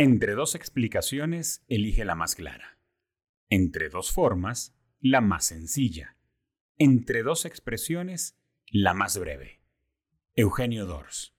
Entre dos explicaciones, elige la más clara. Entre dos formas, la más sencilla. Entre dos expresiones, la más breve. Eugenio Dors.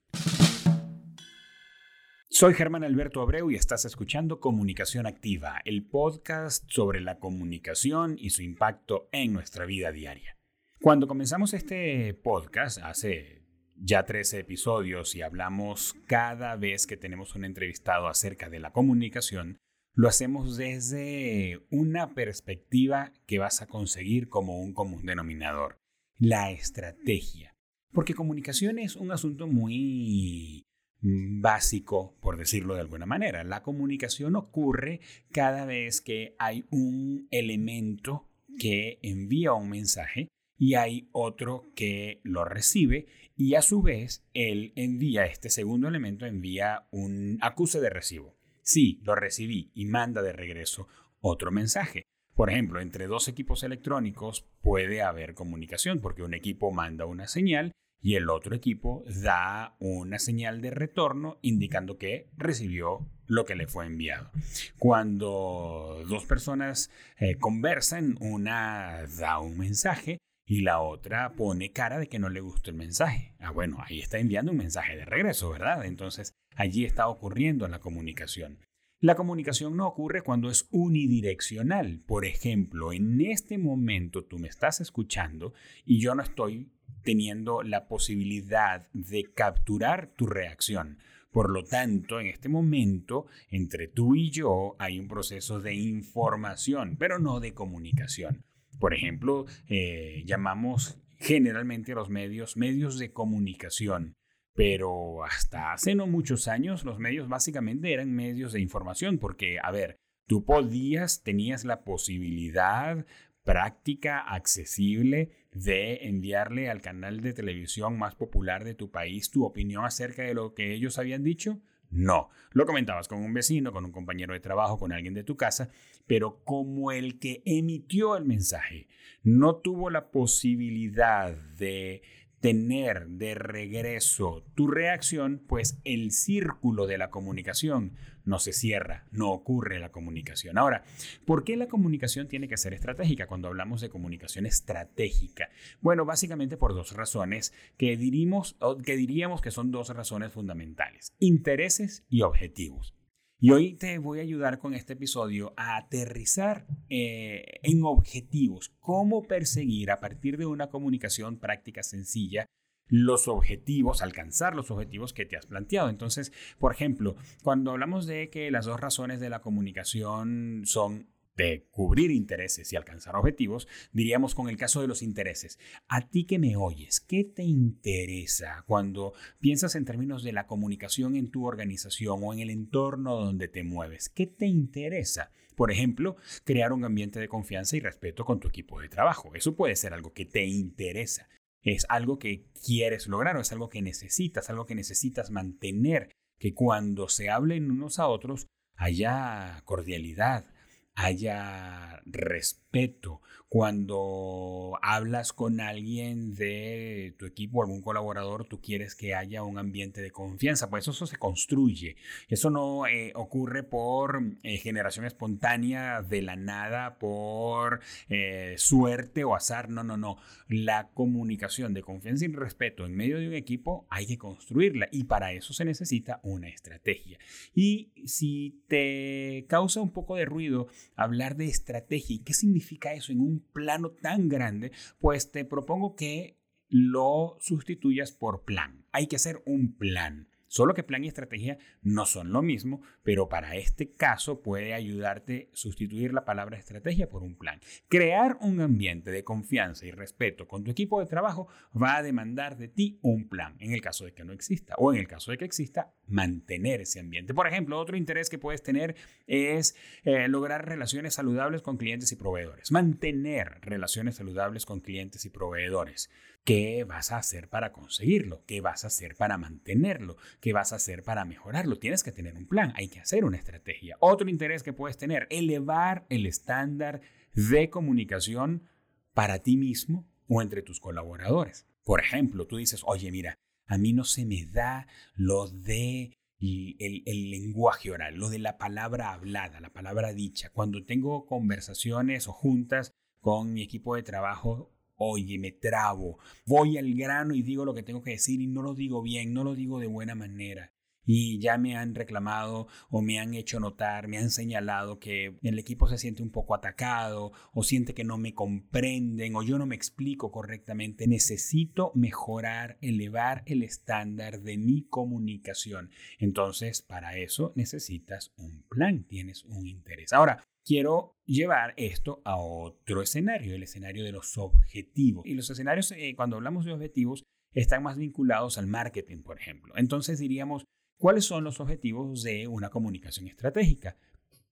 Soy Germán Alberto Abreu y estás escuchando Comunicación Activa, el podcast sobre la comunicación y su impacto en nuestra vida diaria. Cuando comenzamos este podcast hace ya 13 episodios y hablamos cada vez que tenemos un entrevistado acerca de la comunicación, lo hacemos desde una perspectiva que vas a conseguir como un común denominador, la estrategia. Porque comunicación es un asunto muy básico, por decirlo de alguna manera. La comunicación ocurre cada vez que hay un elemento que envía un mensaje y hay otro que lo recibe y a su vez él envía, este segundo elemento envía un acuse de recibo. Sí, lo recibí y manda de regreso otro mensaje. Por ejemplo, entre dos equipos electrónicos puede haber comunicación porque un equipo manda una señal y el otro equipo da una señal de retorno indicando que recibió lo que le fue enviado. Cuando dos personas eh, conversan, una da un mensaje y la otra pone cara de que no le gustó el mensaje. Ah, bueno, ahí está enviando un mensaje de regreso, ¿verdad? Entonces, allí está ocurriendo la comunicación. La comunicación no ocurre cuando es unidireccional. Por ejemplo, en este momento tú me estás escuchando y yo no estoy teniendo la posibilidad de capturar tu reacción. Por lo tanto, en este momento, entre tú y yo hay un proceso de información, pero no de comunicación. Por ejemplo, eh, llamamos generalmente a los medios medios de comunicación, pero hasta hace no muchos años los medios básicamente eran medios de información, porque, a ver, tú podías, tenías la posibilidad práctica, accesible, de enviarle al canal de televisión más popular de tu país tu opinión acerca de lo que ellos habían dicho? No, lo comentabas con un vecino, con un compañero de trabajo, con alguien de tu casa, pero como el que emitió el mensaje no tuvo la posibilidad de tener de regreso tu reacción, pues el círculo de la comunicación no se cierra, no ocurre la comunicación. Ahora, ¿por qué la comunicación tiene que ser estratégica cuando hablamos de comunicación estratégica? Bueno, básicamente por dos razones que, diríamos, que diríamos que son dos razones fundamentales, intereses y objetivos. Y hoy te voy a ayudar con este episodio a aterrizar eh, en objetivos, cómo perseguir a partir de una comunicación práctica sencilla los objetivos, alcanzar los objetivos que te has planteado. Entonces, por ejemplo, cuando hablamos de que las dos razones de la comunicación son de cubrir intereses y alcanzar objetivos, diríamos con el caso de los intereses. A ti que me oyes, ¿qué te interesa cuando piensas en términos de la comunicación en tu organización o en el entorno donde te mueves? ¿Qué te interesa? Por ejemplo, crear un ambiente de confianza y respeto con tu equipo de trabajo. Eso puede ser algo que te interesa. Es algo que quieres lograr o es algo que necesitas, algo que necesitas mantener, que cuando se hablen unos a otros haya cordialidad, haya respeto, cuando hablas con alguien de tu equipo, algún colaborador, tú quieres que haya un ambiente de confianza, pues eso se construye. Eso no eh, ocurre por eh, generación espontánea de la nada, por eh, suerte o azar, no, no, no. La comunicación de confianza y respeto en medio de un equipo hay que construirla y para eso se necesita una estrategia. Y si te causa un poco de ruido hablar de estrategia, ¿qué significa eso en un plano tan grande, pues te propongo que lo sustituyas por plan. Hay que hacer un plan. Solo que plan y estrategia no son lo mismo, pero para este caso puede ayudarte sustituir la palabra estrategia por un plan. Crear un ambiente de confianza y respeto con tu equipo de trabajo va a demandar de ti un plan, en el caso de que no exista, o en el caso de que exista, mantener ese ambiente. Por ejemplo, otro interés que puedes tener es eh, lograr relaciones saludables con clientes y proveedores. Mantener relaciones saludables con clientes y proveedores. ¿Qué vas a hacer para conseguirlo? ¿Qué vas a hacer para mantenerlo? ¿Qué vas a hacer para mejorarlo? Tienes que tener un plan, hay que hacer una estrategia. Otro interés que puedes tener, elevar el estándar de comunicación para ti mismo o entre tus colaboradores. Por ejemplo, tú dices, oye, mira, a mí no se me da lo de el, el, lenguaje oral, lo de la palabra hablada, la palabra dicha. Cuando tengo conversaciones o juntas con mi equipo de trabajo, oye, me trabo, voy al grano y digo lo que tengo que decir y no lo digo bien, no lo digo de buena manera y ya me han reclamado o me han hecho notar, me han señalado que el equipo se siente un poco atacado o siente que no me comprenden o yo no me explico correctamente. Necesito mejorar, elevar el estándar de mi comunicación. Entonces, para eso necesitas un plan, tienes un interés. Ahora, quiero llevar esto a otro escenario, el escenario de los objetivos. Y los escenarios, eh, cuando hablamos de objetivos, están más vinculados al marketing, por ejemplo. Entonces diríamos, ¿Cuáles son los objetivos de una comunicación estratégica?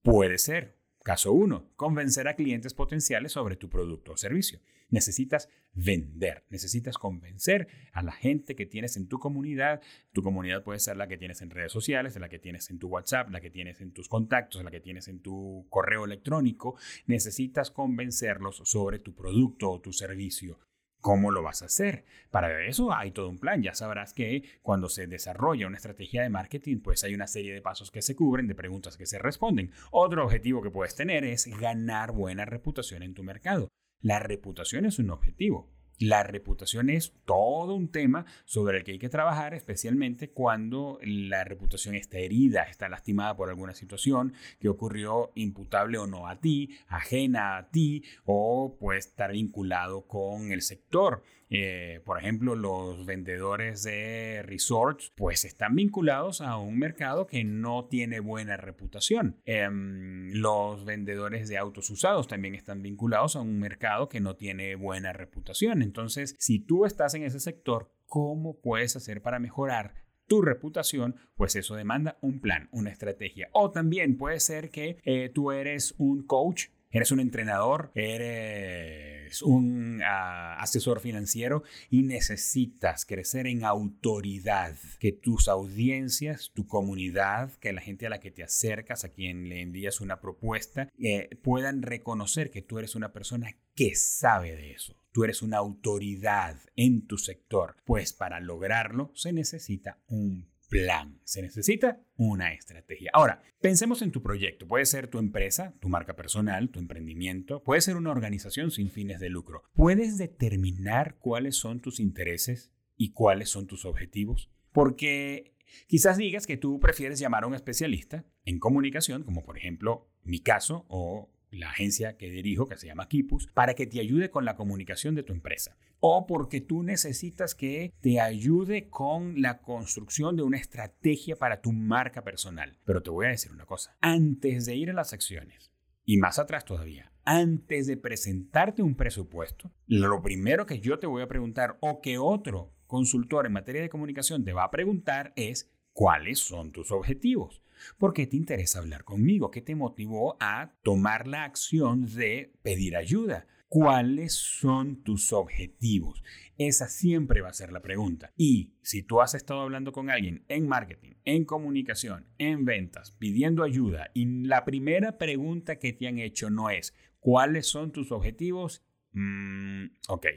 Puede ser, caso 1, convencer a clientes potenciales sobre tu producto o servicio. Necesitas vender, necesitas convencer a la gente que tienes en tu comunidad. Tu comunidad puede ser la que tienes en redes sociales, la que tienes en tu WhatsApp, la que tienes en tus contactos, la que tienes en tu correo electrónico. Necesitas convencerlos sobre tu producto o tu servicio. ¿Cómo lo vas a hacer? Para eso hay todo un plan. Ya sabrás que cuando se desarrolla una estrategia de marketing, pues hay una serie de pasos que se cubren, de preguntas que se responden. Otro objetivo que puedes tener es ganar buena reputación en tu mercado. La reputación es un objetivo. La reputación es todo un tema sobre el que hay que trabajar, especialmente cuando la reputación está herida, está lastimada por alguna situación que ocurrió imputable o no a ti, ajena a ti, o puede estar vinculado con el sector. Eh, por ejemplo, los vendedores de resorts, pues están vinculados a un mercado que no tiene buena reputación. Em, los vendedores de autos usados también están vinculados a un mercado que no tiene buena reputación. Entonces, si tú estás en ese sector, ¿cómo puedes hacer para mejorar tu reputación, pues eso demanda un plan, una estrategia. O también puede ser que eh, tú eres un coach Eres un entrenador, eres un ah, asesor financiero y necesitas crecer en autoridad, que tus audiencias, tu comunidad, que la gente a la que te acercas, a quien le envías una propuesta, eh, puedan reconocer que tú eres una persona que sabe de eso. Tú eres una autoridad en tu sector. Pues para lograrlo se necesita un plan. Se necesita una estrategia. Ahora, pensemos en tu proyecto. Puede ser tu empresa, tu marca personal, tu emprendimiento, puede ser una organización sin fines de lucro. ¿Puedes determinar cuáles son tus intereses y cuáles son tus objetivos? Porque quizás digas que tú prefieres llamar a un especialista en comunicación, como por ejemplo mi caso o la agencia que dirijo, que se llama Kipus, para que te ayude con la comunicación de tu empresa. O porque tú necesitas que te ayude con la construcción de una estrategia para tu marca personal. Pero te voy a decir una cosa. Antes de ir a las acciones, y más atrás todavía, antes de presentarte un presupuesto, lo primero que yo te voy a preguntar o que otro consultor en materia de comunicación te va a preguntar es cuáles son tus objetivos. ¿Por qué te interesa hablar conmigo? ¿Qué te motivó a tomar la acción de pedir ayuda? ¿Cuáles son tus objetivos? Esa siempre va a ser la pregunta. Y si tú has estado hablando con alguien en marketing, en comunicación, en ventas, pidiendo ayuda y la primera pregunta que te han hecho no es ¿cuáles son tus objetivos? Mm, ok,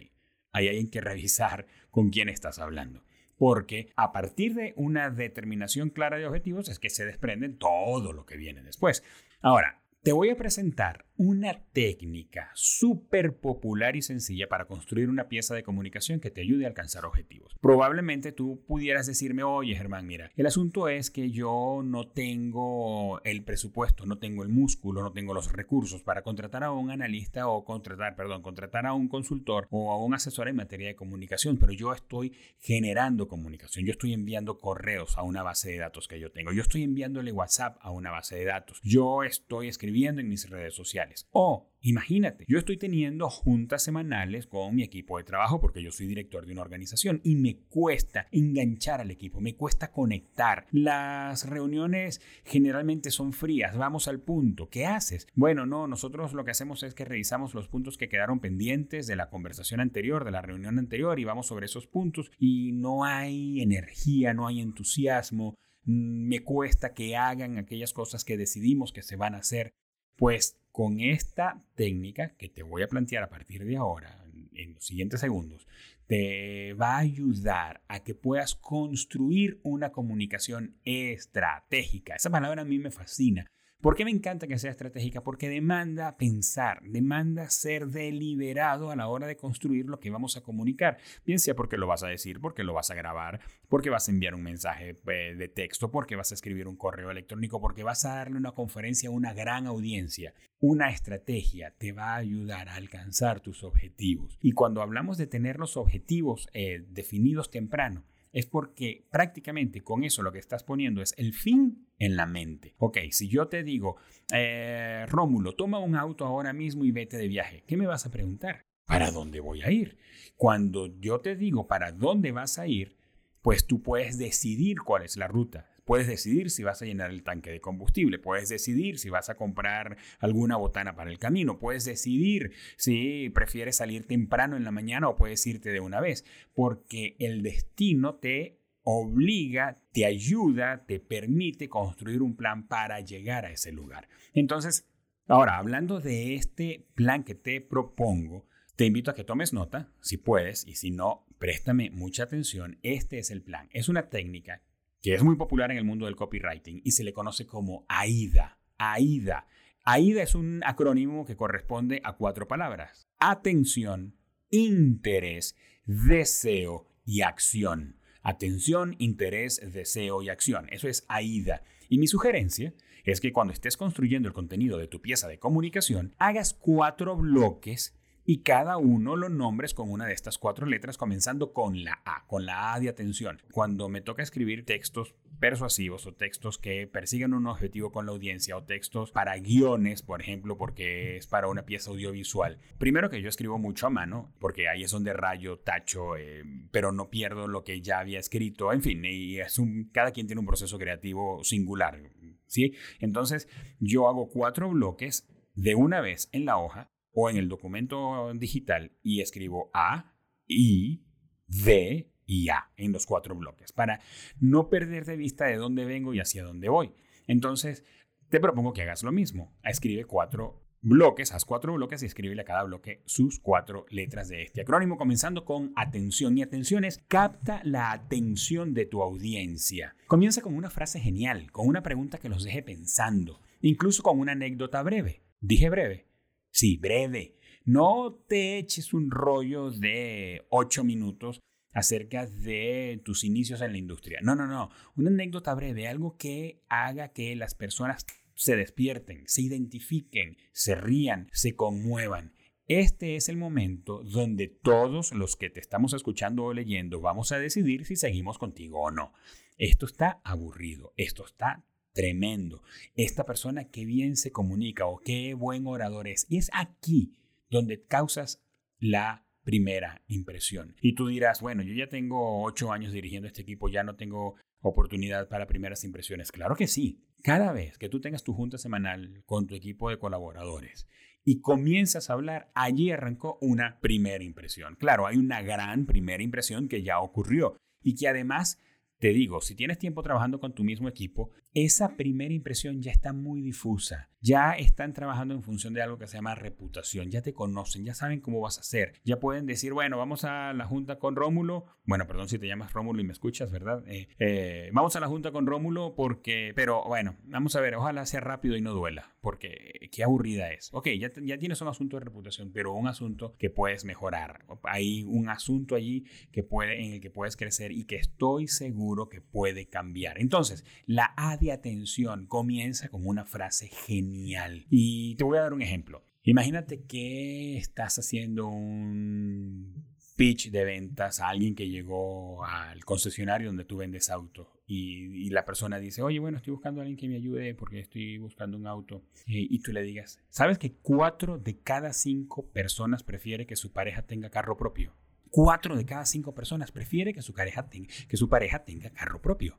ahí hay que revisar con quién estás hablando porque a partir de una determinación clara de objetivos es que se desprende todo lo que viene después. Ahora, te voy a presentar una técnica súper popular y sencilla para construir una pieza de comunicación que te ayude a alcanzar objetivos. Probablemente tú pudieras decirme, oye Germán, mira, el asunto es que yo no tengo el presupuesto, no tengo el músculo, no tengo los recursos para contratar a un analista o contratar, perdón, contratar a un consultor o a un asesor en materia de comunicación, pero yo estoy generando comunicación, yo estoy enviando correos a una base de datos que yo tengo, yo estoy enviándole WhatsApp a una base de datos, yo estoy escribiendo en mis redes sociales o, imagínate, yo estoy teniendo juntas semanales con mi equipo de trabajo porque yo soy director de una organización y me cuesta enganchar al equipo, me cuesta conectar. Las reuniones generalmente son frías, vamos al punto. ¿Qué haces? Bueno, no, nosotros lo que hacemos es que revisamos los puntos que quedaron pendientes de la conversación anterior, de la reunión anterior y vamos sobre esos puntos y no hay energía, no hay entusiasmo mm, me cuesta que hagan aquellas cosas que decidimos que se van a hacer. Pues con esta técnica que te voy a plantear a partir de ahora, en los siguientes segundos, te va a ayudar a que puedas construir una comunicación estratégica. Esa palabra a mí me fascina ¿Por qué me encanta que sea estratégica? Porque demanda pensar, demanda ser deliberado a la hora de construir lo que vamos a comunicar. Bien sea porque lo vas a decir, porque lo vas a grabar, porque vas a enviar un mensaje eh, de texto, porque vas a escribir un correo electrónico, porque vas a darle una conferencia a una gran audiencia. Una estrategia te va a ayudar a alcanzar tus objetivos. Y cuando hablamos de tener los objetivos eh, definidos temprano, es porque prácticamente con eso lo que estás poniendo es el fin en la mente. Ok, si yo te digo, eh, Rómulo, toma un auto ahora mismo y vete de viaje, ¿qué me vas a preguntar? ¿Para dónde voy a ir? Cuando yo te digo para dónde vas a ir, pues tú puedes decidir cuál es la ruta. Puedes decidir si vas a llenar el tanque de combustible, puedes decidir si vas a comprar alguna botana para el camino, puedes decidir si prefieres salir temprano en la mañana o puedes irte de una vez, porque el destino te obliga, te ayuda, te permite construir un plan para llegar a ese lugar. Entonces, ahora, hablando de este plan que te propongo, te invito a que tomes nota, si puedes, y si no, préstame mucha atención. Este es el plan. Es una técnica que es muy popular en el mundo del copywriting y se le conoce como AIDA. AIDA. AIDA es un acrónimo que corresponde a cuatro palabras. Atención, interés, deseo y acción. Atención, interés, deseo y acción. Eso es AIDA. Y mi sugerencia es que cuando estés construyendo el contenido de tu pieza de comunicación, hagas cuatro bloques y cada uno lo nombres con una de estas cuatro letras comenzando con la A, con la A de atención. Cuando me toca escribir textos persuasivos o textos que persigan un objetivo con la audiencia o textos para guiones, por ejemplo, porque es para una pieza audiovisual. Primero que yo escribo mucho a mano, porque ahí es donde rayo, tacho, eh, pero no pierdo lo que ya había escrito. En fin, y es un, cada quien tiene un proceso creativo singular. ¿sí? Entonces yo hago cuatro bloques de una vez en la hoja o en el documento digital y escribo A, I, D y A en los cuatro bloques para no perder de vista de dónde vengo y hacia dónde voy. Entonces, te propongo que hagas lo mismo. Escribe cuatro bloques, haz cuatro bloques y escríbele a cada bloque sus cuatro letras de este acrónimo, comenzando con atención. Y atención es capta la atención de tu audiencia. Comienza con una frase genial, con una pregunta que los deje pensando, incluso con una anécdota breve. Dije breve, Sí, breve. No te eches un rollo de ocho minutos acerca de tus inicios en la industria. No, no, no. Una anécdota breve, algo que haga que las personas se despierten, se identifiquen, se rían, se conmuevan. Este es el momento donde todos los que te estamos escuchando o leyendo vamos a decidir si seguimos contigo o no. Esto está aburrido, esto está tremendo. Esta persona qué bien se comunica o qué buen orador es. Y es aquí donde causas la primera impresión. Y tú dirás, bueno, yo ya tengo ocho años dirigiendo este equipo, ya no tengo oportunidad para primeras impresiones. Claro que sí. Cada vez que tú tengas tu junta semanal con tu equipo de colaboradores y comienzas a hablar, allí arrancó una primera impresión. Claro, hay una gran primera impresión que ya ocurrió y que además te digo, si tienes tiempo trabajando con tu mismo equipo, esa primera impresión ya está muy difusa ya están trabajando en función de algo que se llama reputación, ya te conocen, ya saben cómo vas a hacer, ya pueden decir, bueno, vamos a la junta con Rómulo, bueno, perdón si te llamas Rómulo y me escuchas, ¿verdad? Eh, eh, vamos a la junta con Rómulo porque, pero bueno, vamos a ver, ojalá sea rápido y no duela, porque qué aburrida es. Ok, ya, ya tienes un asunto de reputación, pero un asunto que puedes mejorar, hay un asunto allí que puede, en el que puedes crecer y que estoy seguro que puede cambiar. Entonces, la de atención comienza con una frase genial y te voy a dar un ejemplo. Imagínate que estás haciendo un pitch de ventas a alguien que llegó al concesionario donde tú vendes auto y, la persona dice, oye, bueno, estoy buscando a alguien que me ayude porque estoy buscando un auto. Y, y tú le digas, ¿sabes que cuatro de cada cinco personas prefiere que su pareja tenga carro propio? Cuatro de cada cinco personas prefiere que su pareja tenga, que su pareja tenga carro propio.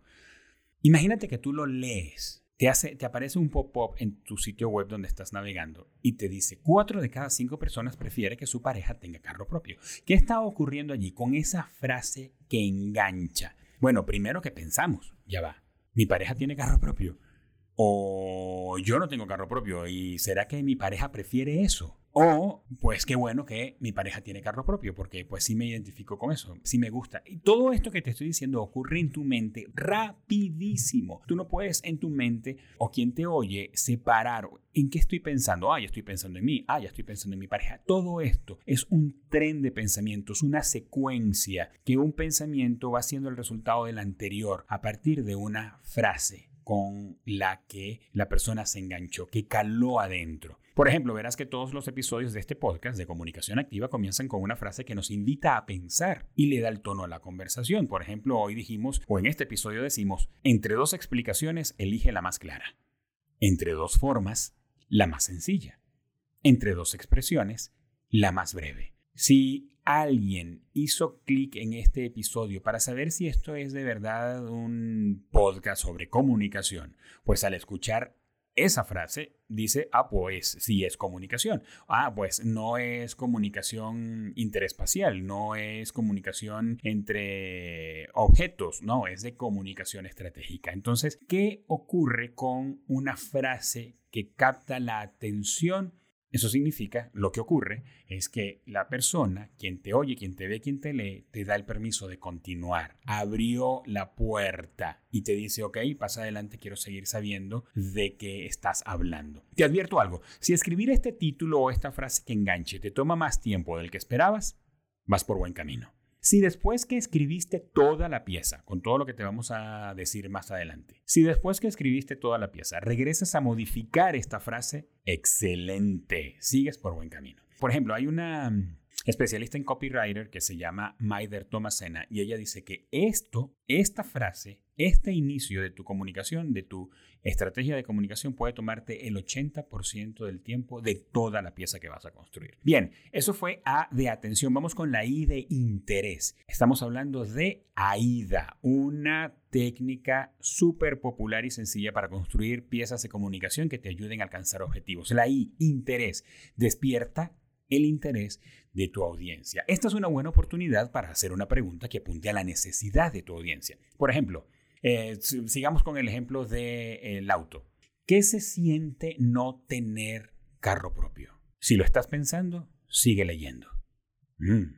Imagínate que tú lo lees te, hace, te aparece un pop-up en tu sitio web donde estás navegando y te dice, cuatro de cada cinco personas prefiere que su pareja tenga carro propio. ¿Qué está ocurriendo allí con esa frase que engancha? Bueno, primero que pensamos, ya va, mi pareja tiene carro propio o yo no tengo carro propio y será que mi pareja prefiere eso. O, pues qué bueno que mi pareja tiene carro propio, porque pues sí me identifico con eso, sí me gusta. Y todo esto que te estoy diciendo ocurre en tu mente rapidísimo. Tú no puedes en tu mente o quien te oye separar en qué estoy pensando. Ah, ya estoy pensando en mí. Ah, ya estoy pensando en mi pareja. Todo esto es un tren de pensamientos, una secuencia que un pensamiento va siendo el resultado del anterior a partir de una frase con la que la persona se enganchó, que caló adentro. Por ejemplo, verás que todos los episodios de este podcast de comunicación activa comienzan con una frase que nos invita a pensar y le da el tono a la conversación. Por ejemplo, hoy dijimos, o en este episodio decimos, entre dos explicaciones, elige la más clara. Entre dos formas, la más sencilla. Entre dos expresiones, la más breve. Si alguien hizo clic en este episodio para saber si esto es de verdad un podcast sobre comunicación, pues al escuchar esa frase dice, ah, pues sí es comunicación. Ah, pues no es comunicación interespacial, no es comunicación entre objetos, no, es de comunicación estratégica. Entonces, ¿qué ocurre con una frase que capta la atención eso significa, lo que ocurre es que la persona, quien te oye, quien te ve, quien te lee, te da el permiso de continuar. Abrió la puerta y te dice, ok, pasa adelante, quiero seguir sabiendo de qué estás hablando. Te advierto algo, si escribir este título o esta frase que enganche te toma más tiempo del que esperabas, vas por buen camino. Si después que escribiste toda la pieza, con todo lo que te vamos a decir más adelante, si después que escribiste toda la pieza regresas a modificar esta frase, excelente, sigues por buen camino. Por ejemplo, hay una especialista en copywriter que se llama Maider Tomasena y ella dice que esto, esta frase, este inicio de tu comunicación, de tu estrategia de comunicación puede tomarte el 80% del tiempo de toda la pieza que vas a construir. Bien, eso fue A de atención. Vamos con la I de interés. Estamos hablando de AIDA, una técnica súper popular y sencilla para construir piezas de comunicación que te ayuden a alcanzar objetivos. La I, interés, despierta el interés de tu audiencia. Esta es una buena oportunidad para hacer una pregunta que apunte a la necesidad de tu audiencia. Por ejemplo, eh, sigamos con el ejemplo del auto. ¿Qué se siente no tener carro propio? Si lo estás pensando, sigue leyendo. Mm.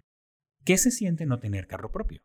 ¿Qué se siente no tener carro propio?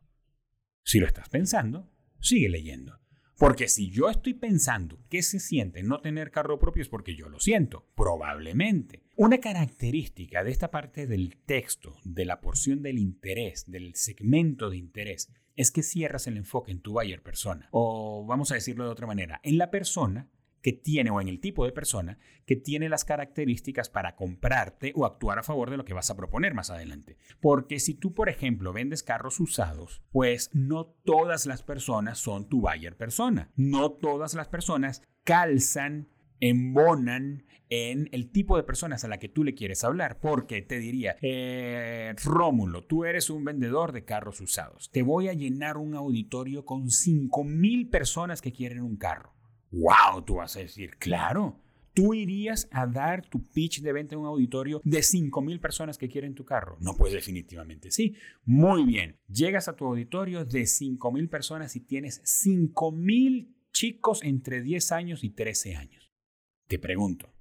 Si lo estás pensando, sigue leyendo. Porque si yo estoy pensando qué se siente no tener carro propio es porque yo lo siento, probablemente. Una característica de esta parte del texto, de la porción del interés, del segmento de interés, es que cierras el enfoque en tu buyer persona. O vamos a decirlo de otra manera, en la persona que tiene o en el tipo de persona que tiene las características para comprarte o actuar a favor de lo que vas a proponer más adelante. Porque si tú, por ejemplo, vendes carros usados, pues no todas las personas son tu buyer persona. No todas las personas calzan embonan en el tipo de personas a la que tú le quieres hablar. Porque te diría, eh, Rómulo, tú eres un vendedor de carros usados. Te voy a llenar un auditorio con 5 mil personas que quieren un carro. ¡Wow! Tú vas a decir, claro. ¿Tú irías a dar tu pitch de venta en un auditorio de 5 mil personas que quieren tu carro? No, pues definitivamente sí. Muy bien. Llegas a tu auditorio de 5 mil personas y tienes 5 mil chicos entre 10 años y 13 años. Te pregunto,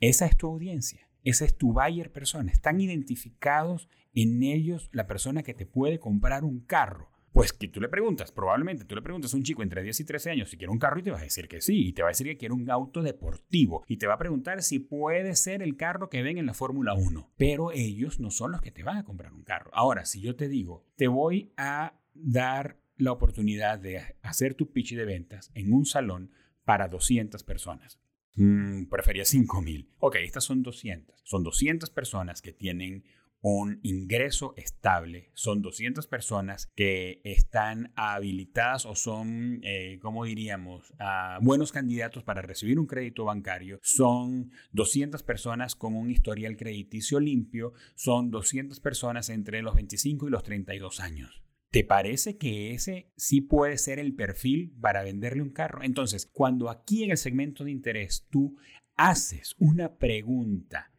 ¿esa es tu audiencia? ¿Esa es tu buyer persona? ¿Están identificados en ellos la persona que te puede comprar un carro? Pues que tú le preguntas, probablemente tú le preguntas a un chico entre 10 y 13 años si quiere un carro y te va a decir que sí, y te va a decir que quiere un auto deportivo, y te va a preguntar si puede ser el carro que ven en la Fórmula 1, pero ellos no son los que te van a comprar un carro. Ahora, si yo te digo, te voy a dar la oportunidad de hacer tu pitch de ventas en un salón para 200 personas. Mm, prefería 5000. Ok, estas son 200. Son 200 personas que tienen un ingreso estable. Son 200 personas que están habilitadas o son, eh, ¿cómo diríamos?, ah, buenos candidatos para recibir un crédito bancario. Son 200 personas con un historial crediticio limpio. Son 200 personas entre los 25 y los 32 años. ¿Te parece que ese sí puede ser el perfil para venderle un carro? Entonces, cuando aquí en el segmento de interés tú haces una pregunta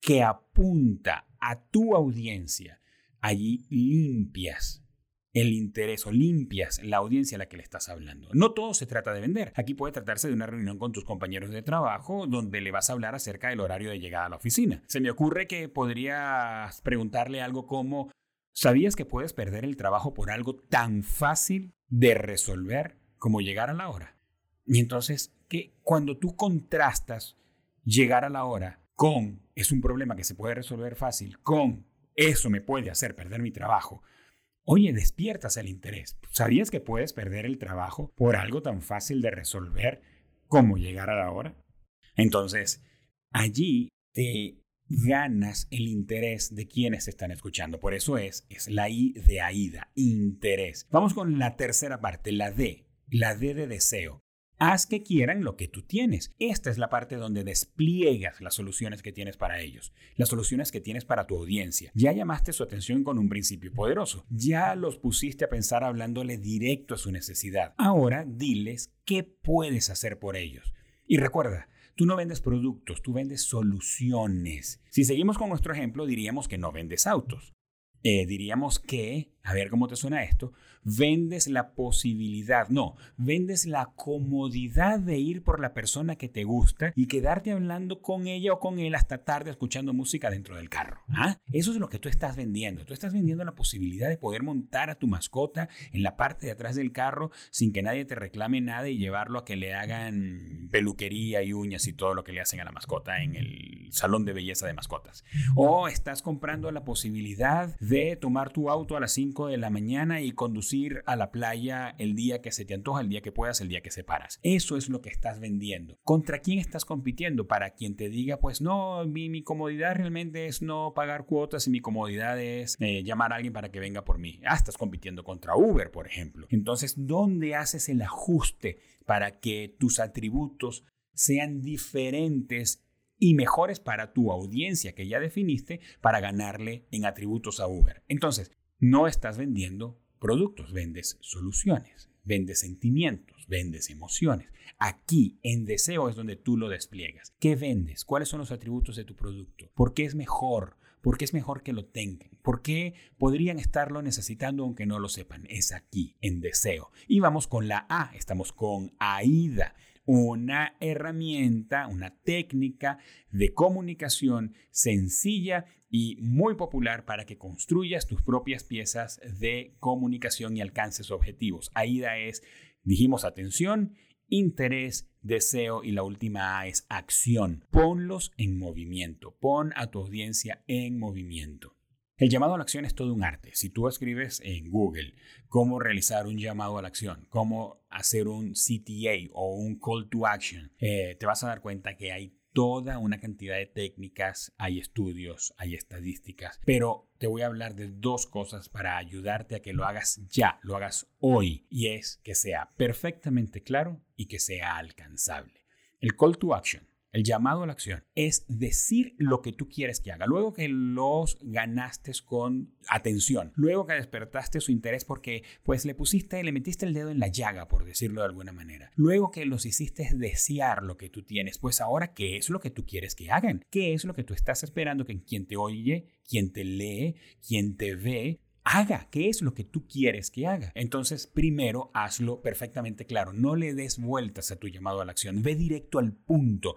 que apunta a tu audiencia, allí limpias el interés o limpias la audiencia a la que le estás hablando. No todo se trata de vender. Aquí puede tratarse de una reunión con tus compañeros de trabajo donde le vas a hablar acerca del horario de llegada a la oficina. Se me ocurre que podrías preguntarle algo como, ¿sabías que puedes perder el trabajo por algo tan fácil de resolver como llegar a la hora? Y entonces, que cuando tú contrastas llegar a la hora con es un problema que se puede resolver fácil, con eso me puede hacer perder mi trabajo, Oye, despiertas el interés. ¿Sabías que puedes perder el trabajo por algo tan fácil de resolver como llegar a la hora? Entonces, allí te ganas el interés de quienes están escuchando. Por eso es, es la I de AIDA, interés. Vamos con la tercera parte, la D, la D de deseo. Haz que quieran lo que tú tienes. Esta es la parte donde despliegas las soluciones que tienes para ellos, las soluciones que tienes para tu audiencia. Ya llamaste su atención con un principio poderoso. Ya los pusiste a pensar hablándole directo a su necesidad. Ahora diles qué puedes hacer por ellos. Y recuerda, Tú no vendes productos, tú vendes soluciones. Si seguimos con nuestro ejemplo, diríamos que no vendes autos. Eh, diríamos que, a ver cómo te suena esto, vendes la posibilidad, no, vendes la comodidad de ir por la persona que te gusta y quedarte hablando con ella o con él hasta tarde escuchando música dentro del carro. ¿ah? Eso es lo que tú estás vendiendo. Tú estás vendiendo la posibilidad de poder montar a tu mascota en la parte de atrás del carro sin que nadie te reclame nada y llevarlo a que le hagan peluquería y uñas y todo lo que le hacen a la mascota en el salón de belleza de mascotas. O estás comprando la posibilidad de tomar tu auto a las 5 de la mañana y conducir ir a la playa el día que se te antoja, el día que puedas, el día que se paras. Eso es lo que estás vendiendo. ¿Contra quién estás compitiendo? Para quien te diga, pues no, mi, comodidad realmente es no pagar cuotas y mi comodidad es eh, llamar a alguien para que venga por mí. Ah, estás compitiendo contra Uber, por ejemplo. Entonces, ¿dónde haces el ajuste para que tus atributos sean diferentes y mejores para tu audiencia que ya definiste para ganarle en atributos a Uber. Entonces, no estás vendiendo productos, vendes soluciones, vendes sentimientos, vendes emociones. Aquí, en deseo, es donde tú lo despliegas. ¿Qué vendes? ¿Cuáles son los atributos de tu producto? ¿Por qué es mejor? ¿Por qué es mejor que lo tengan? ¿Por qué podrían estarlo necesitando aunque no lo sepan? Es aquí, en deseo. Y vamos con la A, estamos con AIDA una herramienta, una técnica de comunicación sencilla y muy popular para que construyas tus propias piezas de comunicación y alcances objetivos. AIDA es, dijimos, atención, interés, deseo y la última A es acción. Ponlos en movimiento, pon a tu audiencia en movimiento. El llamado a la acción es todo un arte. Si tú escribes en Google cómo realizar un llamado a la acción, cómo hacer un CTA o un call to action, eh, te vas a dar cuenta que hay toda una cantidad de técnicas, hay estudios, hay estadísticas, pero te voy a hablar de dos cosas para ayudarte a que lo hagas ya, lo hagas hoy, y es que sea perfectamente claro y que sea alcanzable. El call to action el llamado a la acción es decir lo que tú quieres que haga. Luego que los ganaste con atención, luego que despertaste su interés porque pues le pusiste, le metiste el dedo en la llaga, por decirlo de alguna manera. Luego que los hiciste desear lo que tú tienes, pues ahora qué es lo que tú quieres que hagan? ¿Qué es lo que tú estás esperando que quien te oye, quien te lee, quien te ve, haga, qué es lo que tú quieres que haga. Entonces, primero, hazlo perfectamente claro. No le des vueltas a tu llamado a la acción. Ve directo al punto.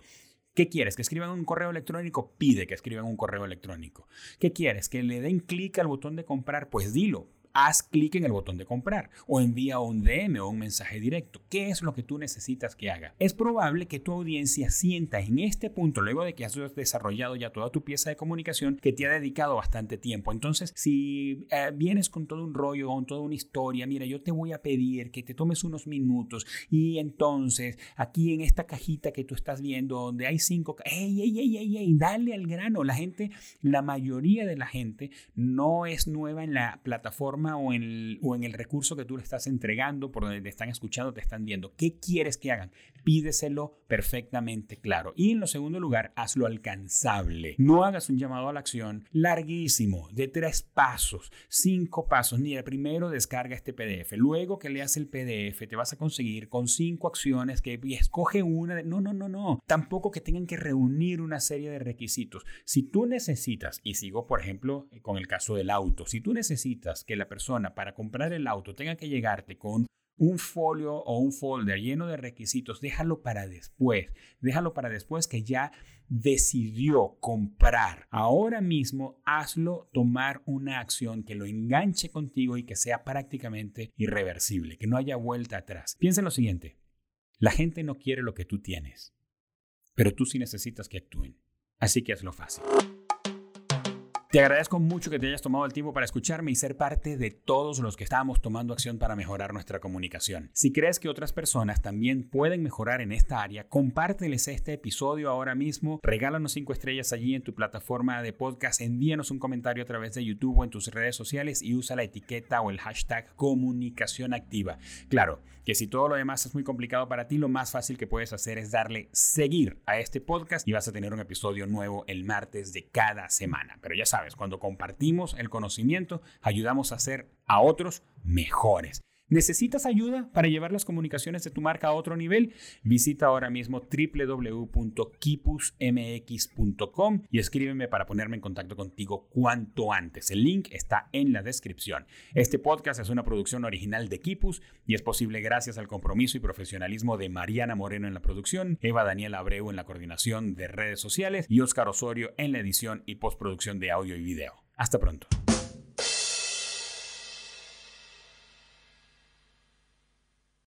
¿Qué quieres? ¿Que escriban un correo electrónico? Pide que escriban un correo electrónico. ¿Qué quieres? ¿Que le den clic al botón de comprar? Pues dilo haz clic en el botón de comprar o envía un DM o un mensaje directo. ¿Qué es lo que tú necesitas que haga? Es probable que tu audiencia sienta en este punto, luego de que has desarrollado ya toda tu pieza de comunicación, que te ha dedicado bastante tiempo. Entonces, si eh, vienes con todo un rollo, con toda una historia, mira, yo te voy a pedir que te tomes unos minutos y entonces aquí en esta cajita que tú estás viendo, donde hay cinco, ey, ey, ey, ey, ey, dale al grano. La gente, la mayoría de la gente no es nueva en la plataforma o en, el, o en el recurso que tú le estás entregando, por donde te están escuchando, te están viendo. ¿Qué quieres que hagan? Pídeselo perfectamente claro. Y en lo segundo lugar, hazlo alcanzable. No hagas un llamado a la acción larguísimo, de tres pasos, cinco pasos. Mira, primero descarga este PDF. Luego que leas el PDF, te vas a conseguir con cinco acciones que escoge una. De, no, no, no, no. Tampoco que tengan que reunir una serie de requisitos. Si tú necesitas, y sigo por ejemplo con el caso del auto, si tú necesitas que la persona para comprar el auto tenga que llegarte con un folio o un folder lleno de requisitos, déjalo para después. Déjalo para después que ya decidió comprar. Ahora mismo hazlo tomar una acción que lo enganche contigo y que sea prácticamente irreversible, que no haya vuelta atrás. Piensa en lo siguiente. La gente no quiere lo que tú tienes, pero tú sí necesitas que actúen. Así que hazlo fácil. Te agradezco mucho que te hayas tomado el tiempo para escucharme y ser parte de todos los que estamos tomando acción para mejorar nuestra comunicación. Si crees que otras personas también pueden mejorar en esta área, compárteles este episodio ahora mismo, regálanos cinco estrellas allí en tu plataforma de podcast, envíanos un comentario a través de YouTube o en tus redes sociales y usa la etiqueta o el hashtag comunicación activa. Claro, que si todo lo demás es muy complicado para ti, lo más fácil que puedes hacer es darle seguir a este podcast y vas a tener un episodio nuevo el martes de cada semana. Pero ya sabes, cuando compartimos el conocimiento, ayudamos a hacer a otros mejores. ¿Necesitas ayuda para llevar las comunicaciones de tu marca a otro nivel? Visita ahora mismo www.kipusmx.com y escríbeme para ponerme en contacto contigo cuanto antes. El link está en la descripción. Este podcast es una producción original de Kipus y es posible gracias al compromiso y profesionalismo de Mariana Moreno en la producción, Eva Daniela Abreu en la coordinación de redes sociales y Oscar Osorio en la edición y postproducción de audio y video. Hasta pronto.